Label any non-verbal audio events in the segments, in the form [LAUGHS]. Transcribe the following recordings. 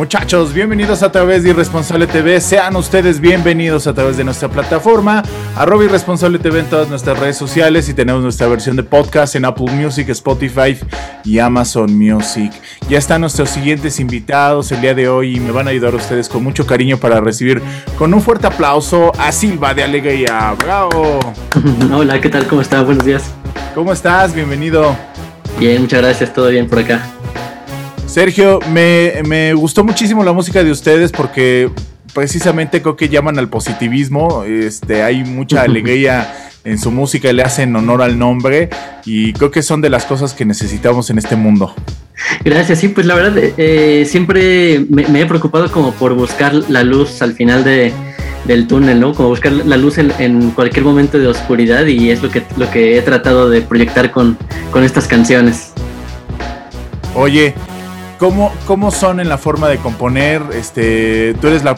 Muchachos, bienvenidos a través de Irresponsable TV. Sean ustedes bienvenidos a través de nuestra plataforma, arroba Irresponsable TV en todas nuestras redes sociales y tenemos nuestra versión de podcast en Apple Music, Spotify y Amazon Music. Ya están nuestros siguientes invitados el día de hoy y me van a ayudar ustedes con mucho cariño para recibir con un fuerte aplauso a Silva de Alegría. ¡Bravo! [LAUGHS] Hola, ¿qué tal? ¿Cómo está? Buenos días. ¿Cómo estás? Bienvenido. Bien, muchas gracias. Todo bien por acá. Sergio, me, gustó muchísimo la música de ustedes porque precisamente creo que llaman al positivismo. Este, hay mucha [LAUGHS] alegría en su música, le hacen honor al nombre y creo que son de las cosas que necesitamos en este mundo. Gracias, sí, pues la verdad eh, siempre me, he preocupado como por buscar la luz al final de, del túnel, ¿no? Como buscar la luz en, cualquier momento de oscuridad y es lo que, lo que he tratado de proyectar con, con estas canciones. Oye, ¿Cómo, ¿Cómo son en la forma de componer? Este, tú eres la,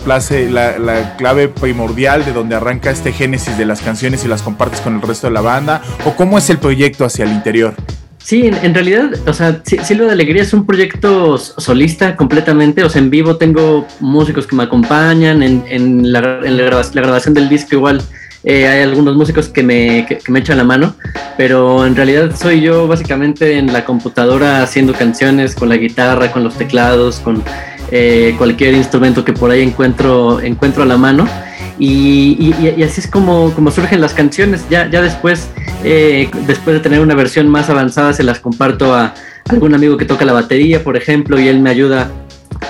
la, clave primordial de donde arranca este génesis de las canciones y las compartes con el resto de la banda. ¿O cómo es el proyecto hacia el interior? Sí, en, realidad, o sea, Silva de Alegría es un proyecto solista completamente. O sea, en vivo tengo músicos que me acompañan. En, en la, grabación del disco igual eh, hay algunos músicos que me, que, me echan la mano, pero en realidad soy yo básicamente en la computadora haciendo canciones con la guitarra, con los teclados, con eh, cualquier instrumento que por ahí encuentro, encuentro a la mano. Y, y, así es como, como, surgen las canciones. Ya, ya después, eh, después de tener una versión más avanzada, se las comparto a algún amigo que toca la batería, por ejemplo, y él me ayuda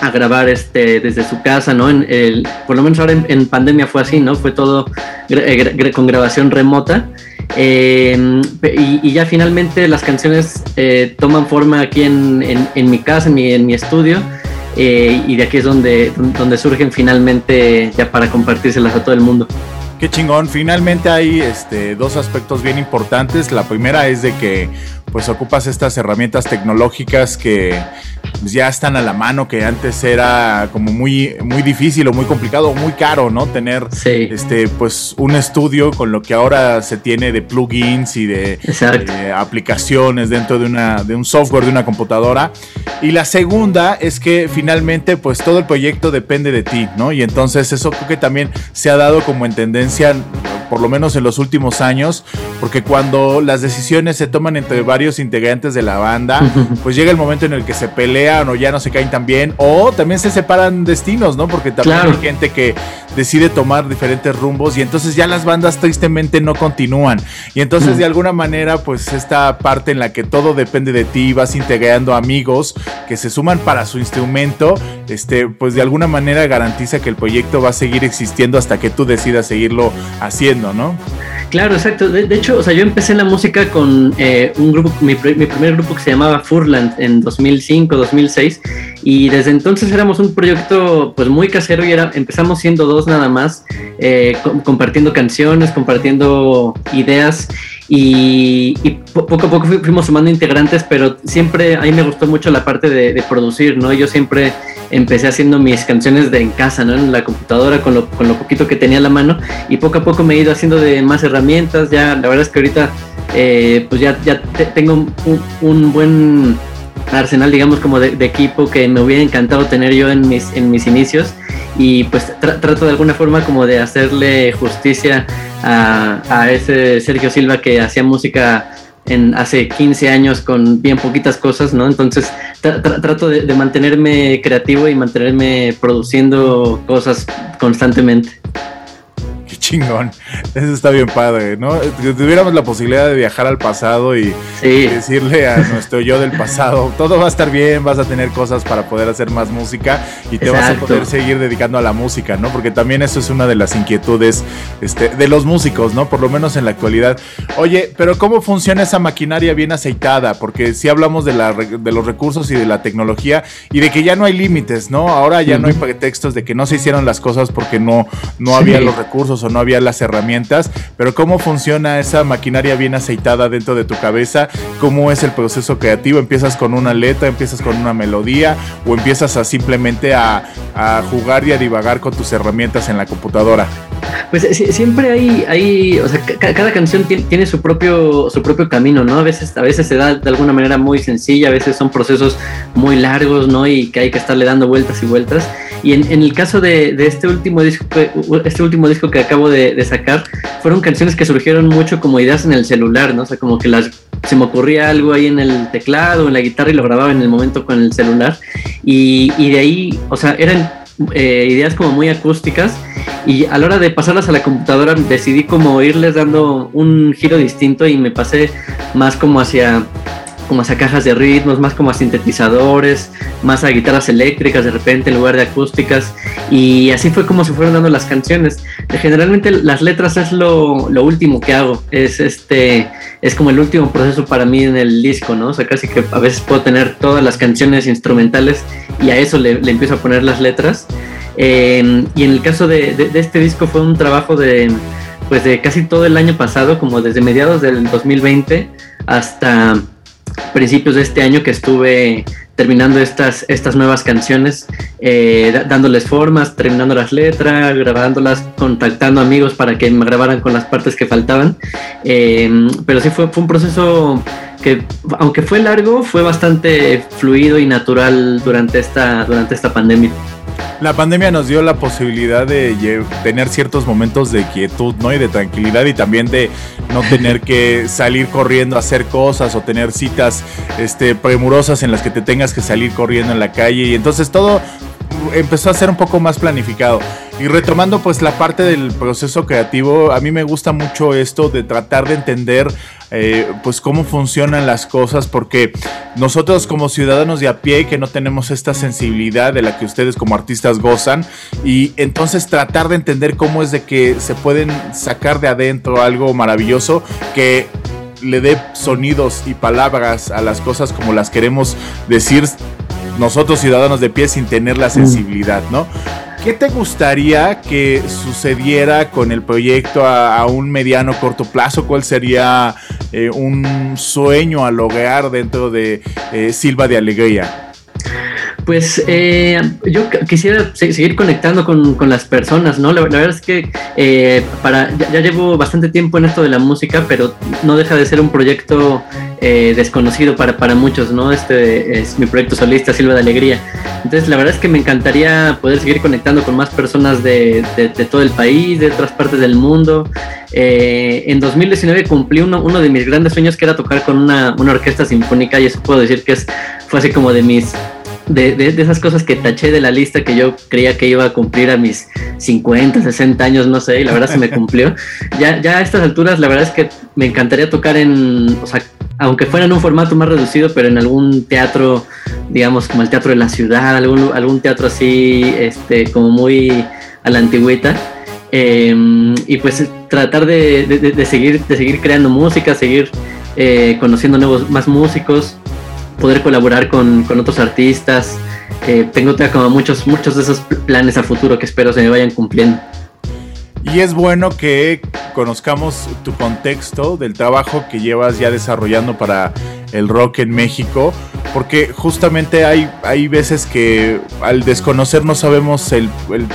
a grabar este, desde su casa, ¿no? En el, por lo menos ahora en, pandemia fue así, ¿no? Fue todo eh, con grabación remota. Eh, y, ya finalmente las canciones eh, toman forma aquí en, en, mi casa, en mi, en mi estudio. y de aquí es donde, donde surgen finalmente ya para compartírselas a todo el mundo. Qué chingón. Finalmente hay este, dos aspectos bien importantes. La primera es de que pues ocupas estas herramientas tecnológicas que pues, ya están a la mano, que antes era como muy, muy difícil o muy complicado o muy caro, ¿no? Tener este, pues un estudio con lo que ahora se tiene de plugins y de, aplicaciones dentro de, una, de un software de una computadora. Y la segunda es que finalmente pues todo el proyecto depende de ti, ¿no? Y entonces eso creo que también se ha dado como en tendencia por lo menos en los últimos años, porque cuando las decisiones se toman entre varios integrantes de la banda, [LAUGHS] pues llega el momento en el que se pelean o ya no se caen tan bien, o también se separan destinos, ¿no? Porque también hay gente que decide tomar diferentes rumbos y entonces ya las bandas tristemente no continúan. Y entonces de alguna manera, pues esta parte en la que todo depende de ti, vas integrando amigos que se suman para su instrumento, este, pues de alguna manera garantiza que el proyecto va a seguir existiendo hasta que tú decidas seguirlo haciendo. ¿no? Claro, exacto. De, hecho, o sea, yo empecé la música con eh, un grupo, mi, primer grupo que se llamaba Furland en 2005, 2006, y desde entonces éramos un proyecto pues muy casero y era, empezamos siendo dos nada más, eh, compartiendo canciones, compartiendo ideas y, poco a poco fuimos sumando integrantes, pero siempre a mí me gustó mucho la parte de, producir, ¿no? Yo siempre empecé haciendo mis canciones de en casa, ¿no? En la computadora con lo, con lo poquito que tenía a la mano y poco a poco me he ido haciendo de más herramientas, ya la verdad es que ahorita eh, pues ya, ya tengo un, buen arsenal, digamos, como de, equipo que me hubiera encantado tener yo en mis, en mis inicios y pues trato de alguna forma como de hacerle justicia a, ese Sergio Silva que hacía música en hace 15 años con bien poquitas cosas, ¿no? Entonces trato de, mantenerme creativo y mantenerme produciendo cosas constantemente. Chingón. Eso está bien padre, ¿no? Tuviéramos la posibilidad de viajar al pasado y, decirle a nuestro yo del pasado, todo va a estar bien, vas a tener cosas para poder hacer más música y te vas a poder seguir dedicando a la música, ¿no? Porque también eso es una de las inquietudes este, de los músicos, ¿no? Por lo menos en la actualidad. Oye, pero ¿cómo funciona esa maquinaria bien aceitada? Porque si hablamos de, la, de los recursos y de la tecnología y de que ya no hay límites, ¿no? Ahora ya no hay pretextos de que no se hicieron las cosas porque no, no había los recursos o no había las herramientas, pero ¿cómo funciona esa maquinaria bien aceitada dentro de tu cabeza? ¿Cómo es el proceso creativo? ¿Empiezas con una letra, empiezas con una melodía o empiezas a simplemente a, a jugar y a divagar con tus herramientas en la computadora? Pues siempre hay, hay o sea, cada canción tiene, su propio, su propio camino, ¿no? A veces, a veces se da de alguna manera muy sencilla, a veces son procesos muy largos, ¿no? Y que hay que estarle dando vueltas y vueltas. Y en, el caso de, este último disco, este último disco que acabo de, sacar, fueron canciones que surgieron mucho como ideas en el celular, ¿no? O sea, como que las se me ocurría algo ahí en el teclado, en la guitarra y lo grababa en el momento con el celular. Y, y de ahí, o sea, eran eh, ideas como muy acústicas y a la hora de pasarlas a la computadora decidí como irles dando un giro distinto y me pasé más como hacia como hacia cajas de ritmos, más como a sintetizadores, más a guitarras eléctricas de repente en lugar de acústicas. Y así fue como se fueron dando las canciones. Generalmente las letras es lo, lo último que hago. Es este es como el último proceso para mí en el disco, ¿no? O sea, casi que a veces puedo tener todas las canciones instrumentales y a eso le, empiezo a poner las letras. Em, y en el caso de, este disco fue un trabajo de, pues de casi todo el año pasado, como desde mediados del 2020 hasta principios de este año que estuve terminando estas, estas nuevas canciones, eh, dándoles formas, terminando las letras, grabándolas, contactando amigos para que me grabaran con las partes que faltaban. Em, pero sí fue, fue un proceso que, aunque fue largo, fue bastante fluido y natural durante esta, durante esta pandemia. La pandemia nos dio la posibilidad de tener ciertos momentos de quietud, ¿no? Y de tranquilidad y también de no tener que salir corriendo a hacer cosas o tener citas este, premurosas en las que te tengas que salir corriendo en la calle. Y entonces todo empezó a ser un poco más planificado. Y retomando pues la parte del proceso creativo, a mí me gusta mucho esto de tratar de entender eh, pues cómo funcionan las cosas, porque nosotros como ciudadanos de a pie que no tenemos esta sensibilidad de la que ustedes como artistas gozan, y entonces tratar de entender cómo es de que se pueden sacar de adentro algo maravilloso que le dé sonidos y palabras a las cosas como las queremos decir nosotros ciudadanos de pie sin tener la mm. sensibilidad, ¿no? ¿Qué te gustaría que sucediera con el proyecto a, un mediano corto plazo? ¿Cuál sería eh, un sueño a lograr dentro de eh, Silva de Alegría? Pues eh, yo quisiera seguir conectando con, las personas, ¿no? La, verdad es que eh, para, ya, llevo bastante tiempo en esto de la música, pero no deja de ser un proyecto eh, desconocido para, para muchos, ¿no? Este es mi proyecto solista, Silva de Alegría. Entonces, la verdad es que me encantaría poder seguir conectando con más personas de, todo el país, de otras partes del mundo. en 2019 cumplí uno, uno de mis grandes sueños, que era tocar con una, una orquesta sinfónica, y eso puedo decir que es, fue así como de mis de, de, esas cosas que taché de la lista que yo creía que iba a cumplir a mis 50, 60 años, no sé, y la verdad se me cumplió. [LAUGHS] Ya, ya a estas alturas, la verdad es que me encantaría tocar en, o sea, aunque fuera en un formato más reducido, pero en algún teatro, digamos, como el Teatro de la Ciudad, algún, algún teatro así, este, como muy a la antigüita. Em, y pues tratar de, de, seguir, de seguir creando música, seguir eh, conociendo nuevos, más músicos poder colaborar con, otros artistas. Eh, tengo como muchos, muchos de esos planes a futuro que espero se me vayan cumpliendo. Y es bueno que conozcamos tu contexto del trabajo que llevas ya desarrollando para el rock en México, porque justamente hay, hay veces que al desconocer no sabemos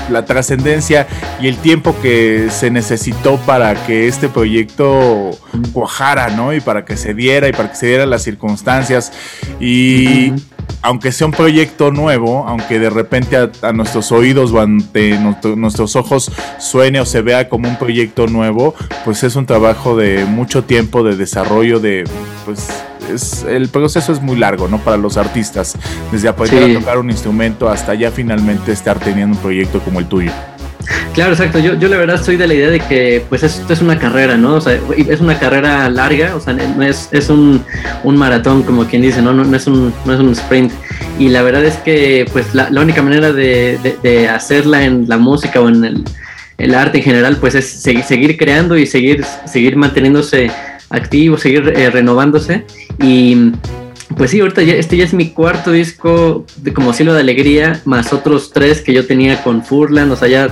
la trascendencia y el tiempo que se necesitó para que este proyecto cuajara, ¿no? Y para que se diera y para que se dieran las circunstancias. Y aunque sea un proyecto nuevo, aunque de repente a, nuestros oídos o ante nuestros ojos suene o se vea como un proyecto nuevo, pues es un trabajo de mucho tiempo de desarrollo de, pues es, el proceso es muy largo, ¿no? Para los artistas, desde aprender a tocar un instrumento hasta ya finalmente estar teniendo un proyecto como el tuyo. Claro, exacto. Yo, yo la verdad soy de la idea de que pues esto es una carrera, ¿no? O sea, es una carrera larga, o sea, no es, es un, un maratón, como quien dice, ¿no? No, es un, no es un sprint. Y la verdad es que pues la, única manera de, de, de, hacerla en la música o en el, el, arte en general, pues es seguir, seguir creando y seguir, seguir manteniéndose activo, seguir eh, renovándose. Y pues sí, ahorita ya, este ya es mi cuarto disco de como Cielo de Alegría, más otros tres que yo tenía con Furlan, o sea, ya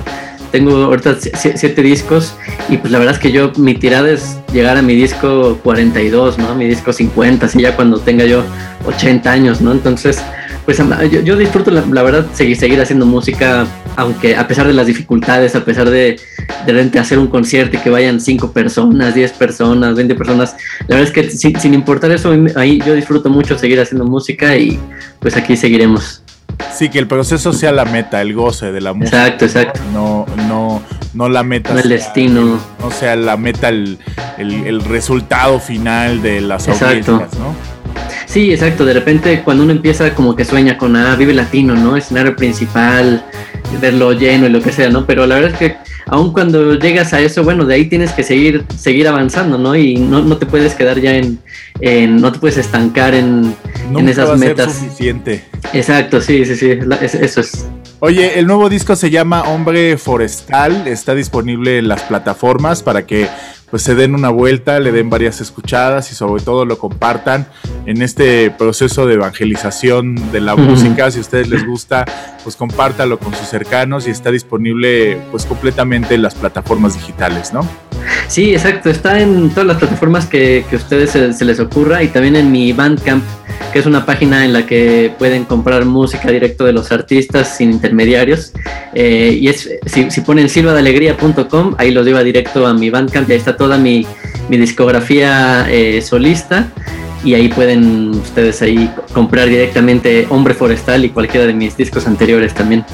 tengo ahorita siete discos y pues la verdad es que yo mi tirada es llegar a mi disco 42, ¿no? Mi disco 50, así ya cuando tenga yo 80 años, ¿no? Entonces, pues yo, yo disfruto la, la, verdad seguir, seguir haciendo música, aunque a pesar de las dificultades, a pesar de de repente hacer un concierto y que vayan 5 personas, 10 personas, 20 personas, la verdad es que sin, sin importar eso, ahí yo disfruto mucho seguir haciendo música y pues aquí seguiremos. Sí, que el proceso sea la meta, el goce de la música. Exacto, exacto. No, no, no la meta. No el sea, destino. No sea la meta, el, el, el resultado final de las exacto. audiencias, ¿no? Sí, exacto. De repente cuando uno empieza como que sueña con, ah, Vive Latino, ¿no? Escenario principal, verlo lleno y lo que sea, ¿no? Pero la verdad es que aun cuando llegas a eso, bueno, de ahí tienes que seguir, seguir avanzando, ¿no? Y no, no te puedes quedar ya en, en, no te puedes estancar en, Nunca en esas va a metas. Ser suficiente. Exacto, sí, sí, sí, eso es. Oye, el nuevo disco se llama Hombre Forestal, está disponible en las plataformas para que pues se den una vuelta, le den varias escuchadas y sobre todo lo compartan en este proceso de evangelización de la música. Si a ustedes les gusta, pues compártalo con sus cercanos y está disponible pues completamente en las plataformas digitales, ¿no? Sí, exacto, está en todas las plataformas que, que a ustedes se, les ocurra y también en mi Bandcamp, que es una página en la que pueden comprar música directo de los artistas sin intermediarios. Eh, y es, si, si ponen silvadealegría.com, ahí los lleva directo a mi Bandcamp y ahí está toda mi, mi discografía eh, solista y ahí pueden ustedes ahí comprar directamente Hombre Forestal y cualquiera de mis discos anteriores también.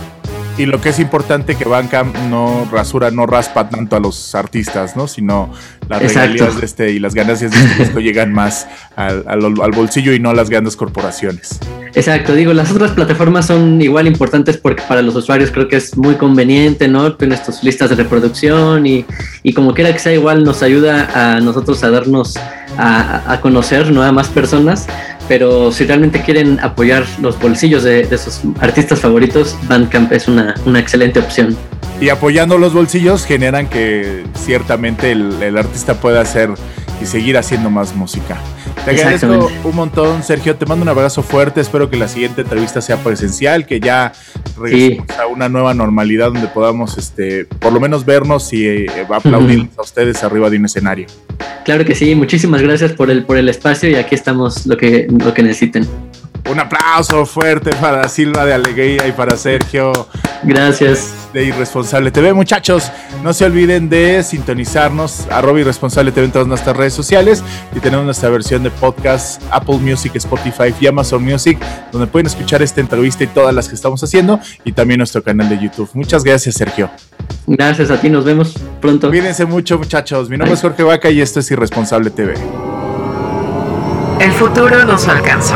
Y lo que es importante que Bandcamp no rasura, no raspa tanto a los artistas, ¿no? Sino las Exacto. regalías de este y las ganancias de este disco llegan más al, al, al, bolsillo y no a las grandes corporaciones. Exacto, digo, las otras plataformas son igual importantes porque para los usuarios creo que es muy conveniente, ¿no? Tienes tus listas de reproducción y, y como quiera que sea igual nos ayuda a nosotros a darnos a, a conocer ¿no? a más personas pero si realmente quieren apoyar los bolsillos de, de sus artistas favoritos, Bandcamp es una, una, excelente opción. Y apoyando los bolsillos generan que ciertamente el, el artista pueda hacer y seguir haciendo más música. Te agradezco un montón, Sergio. Te mando un abrazo fuerte. Espero que la siguiente entrevista sea presencial, que ya regresemos sí. a una nueva normalidad donde podamos, este, por lo menos vernos y eh, aplaudir uh -huh. a ustedes arriba de un escenario. Claro que sí. Muchísimas gracias por el por el espacio y aquí estamos lo que lo que necesiten. Un aplauso fuerte para Silva de Alegría y para Sergio. Gracias. De Irresponsable TV, muchachos. No se olviden de sintonizarnos, arroba Irresponsable TV en todas nuestras redes sociales. Y tenemos nuestra versión de podcast, Apple Music, Spotify y Amazon Music, donde pueden escuchar esta entrevista y todas las que estamos haciendo. Y también nuestro canal de YouTube. Muchas gracias, Sergio. Gracias a ti, nos vemos pronto. Cuídense mucho, muchachos. Mi nombre Bye. es Jorge Vaca y esto es Irresponsable TV. El futuro nos alcanzó.